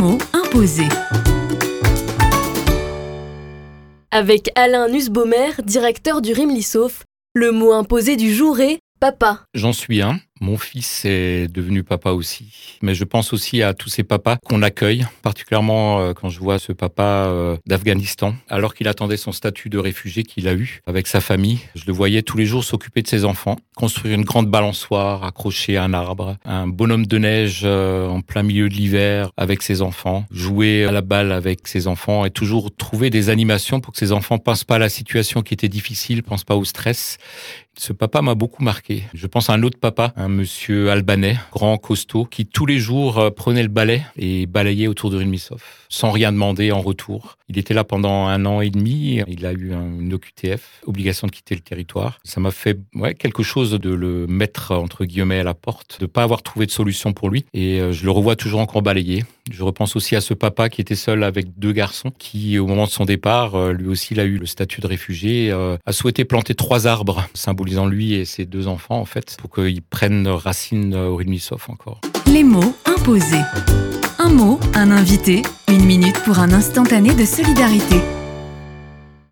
mots imposés. Avec Alain Nussbaumer, directeur du Rimlissof, le mot imposé du jour est papa. J'en suis un. Mon fils est devenu papa aussi. Mais je pense aussi à tous ces papas qu'on accueille, particulièrement euh, quand je vois ce papa euh, d'Afghanistan, alors qu'il attendait son statut de réfugié qu'il a eu avec sa famille. Je le voyais tous les jours s'occuper de ses enfants, construire une grande balançoire, accrocher un arbre, un bonhomme de neige euh, en plein milieu de l'hiver avec ses enfants, jouer à la balle avec ses enfants et toujours trouver des animations pour que ses enfants pensent pas à la situation qui était difficile, pensent pas au stress. Ce papa m'a beaucoup marqué. Je pense à un autre papa, monsieur albanais, grand, costaud, qui tous les jours euh, prenait le balai et balayait autour de Rilmisov, sans rien demander en retour. Il était là pendant un an et demi. Il a eu une OQTF, obligation de quitter le territoire. Ça m'a fait ouais, quelque chose de le mettre entre guillemets à la porte, de pas avoir trouvé de solution pour lui. Et euh, je le revois toujours encore balayé. Je repense aussi à ce papa qui était seul avec deux garçons, qui au moment de son départ, euh, lui aussi, il a eu le statut de réfugié, a souhaité planter trois arbres, symbolisant lui et ses deux enfants en fait, pour qu'ils prennent racine au Rilmisov encore. Les mots imposés. Un mot, un invité, une minute pour un instantané de solidarité.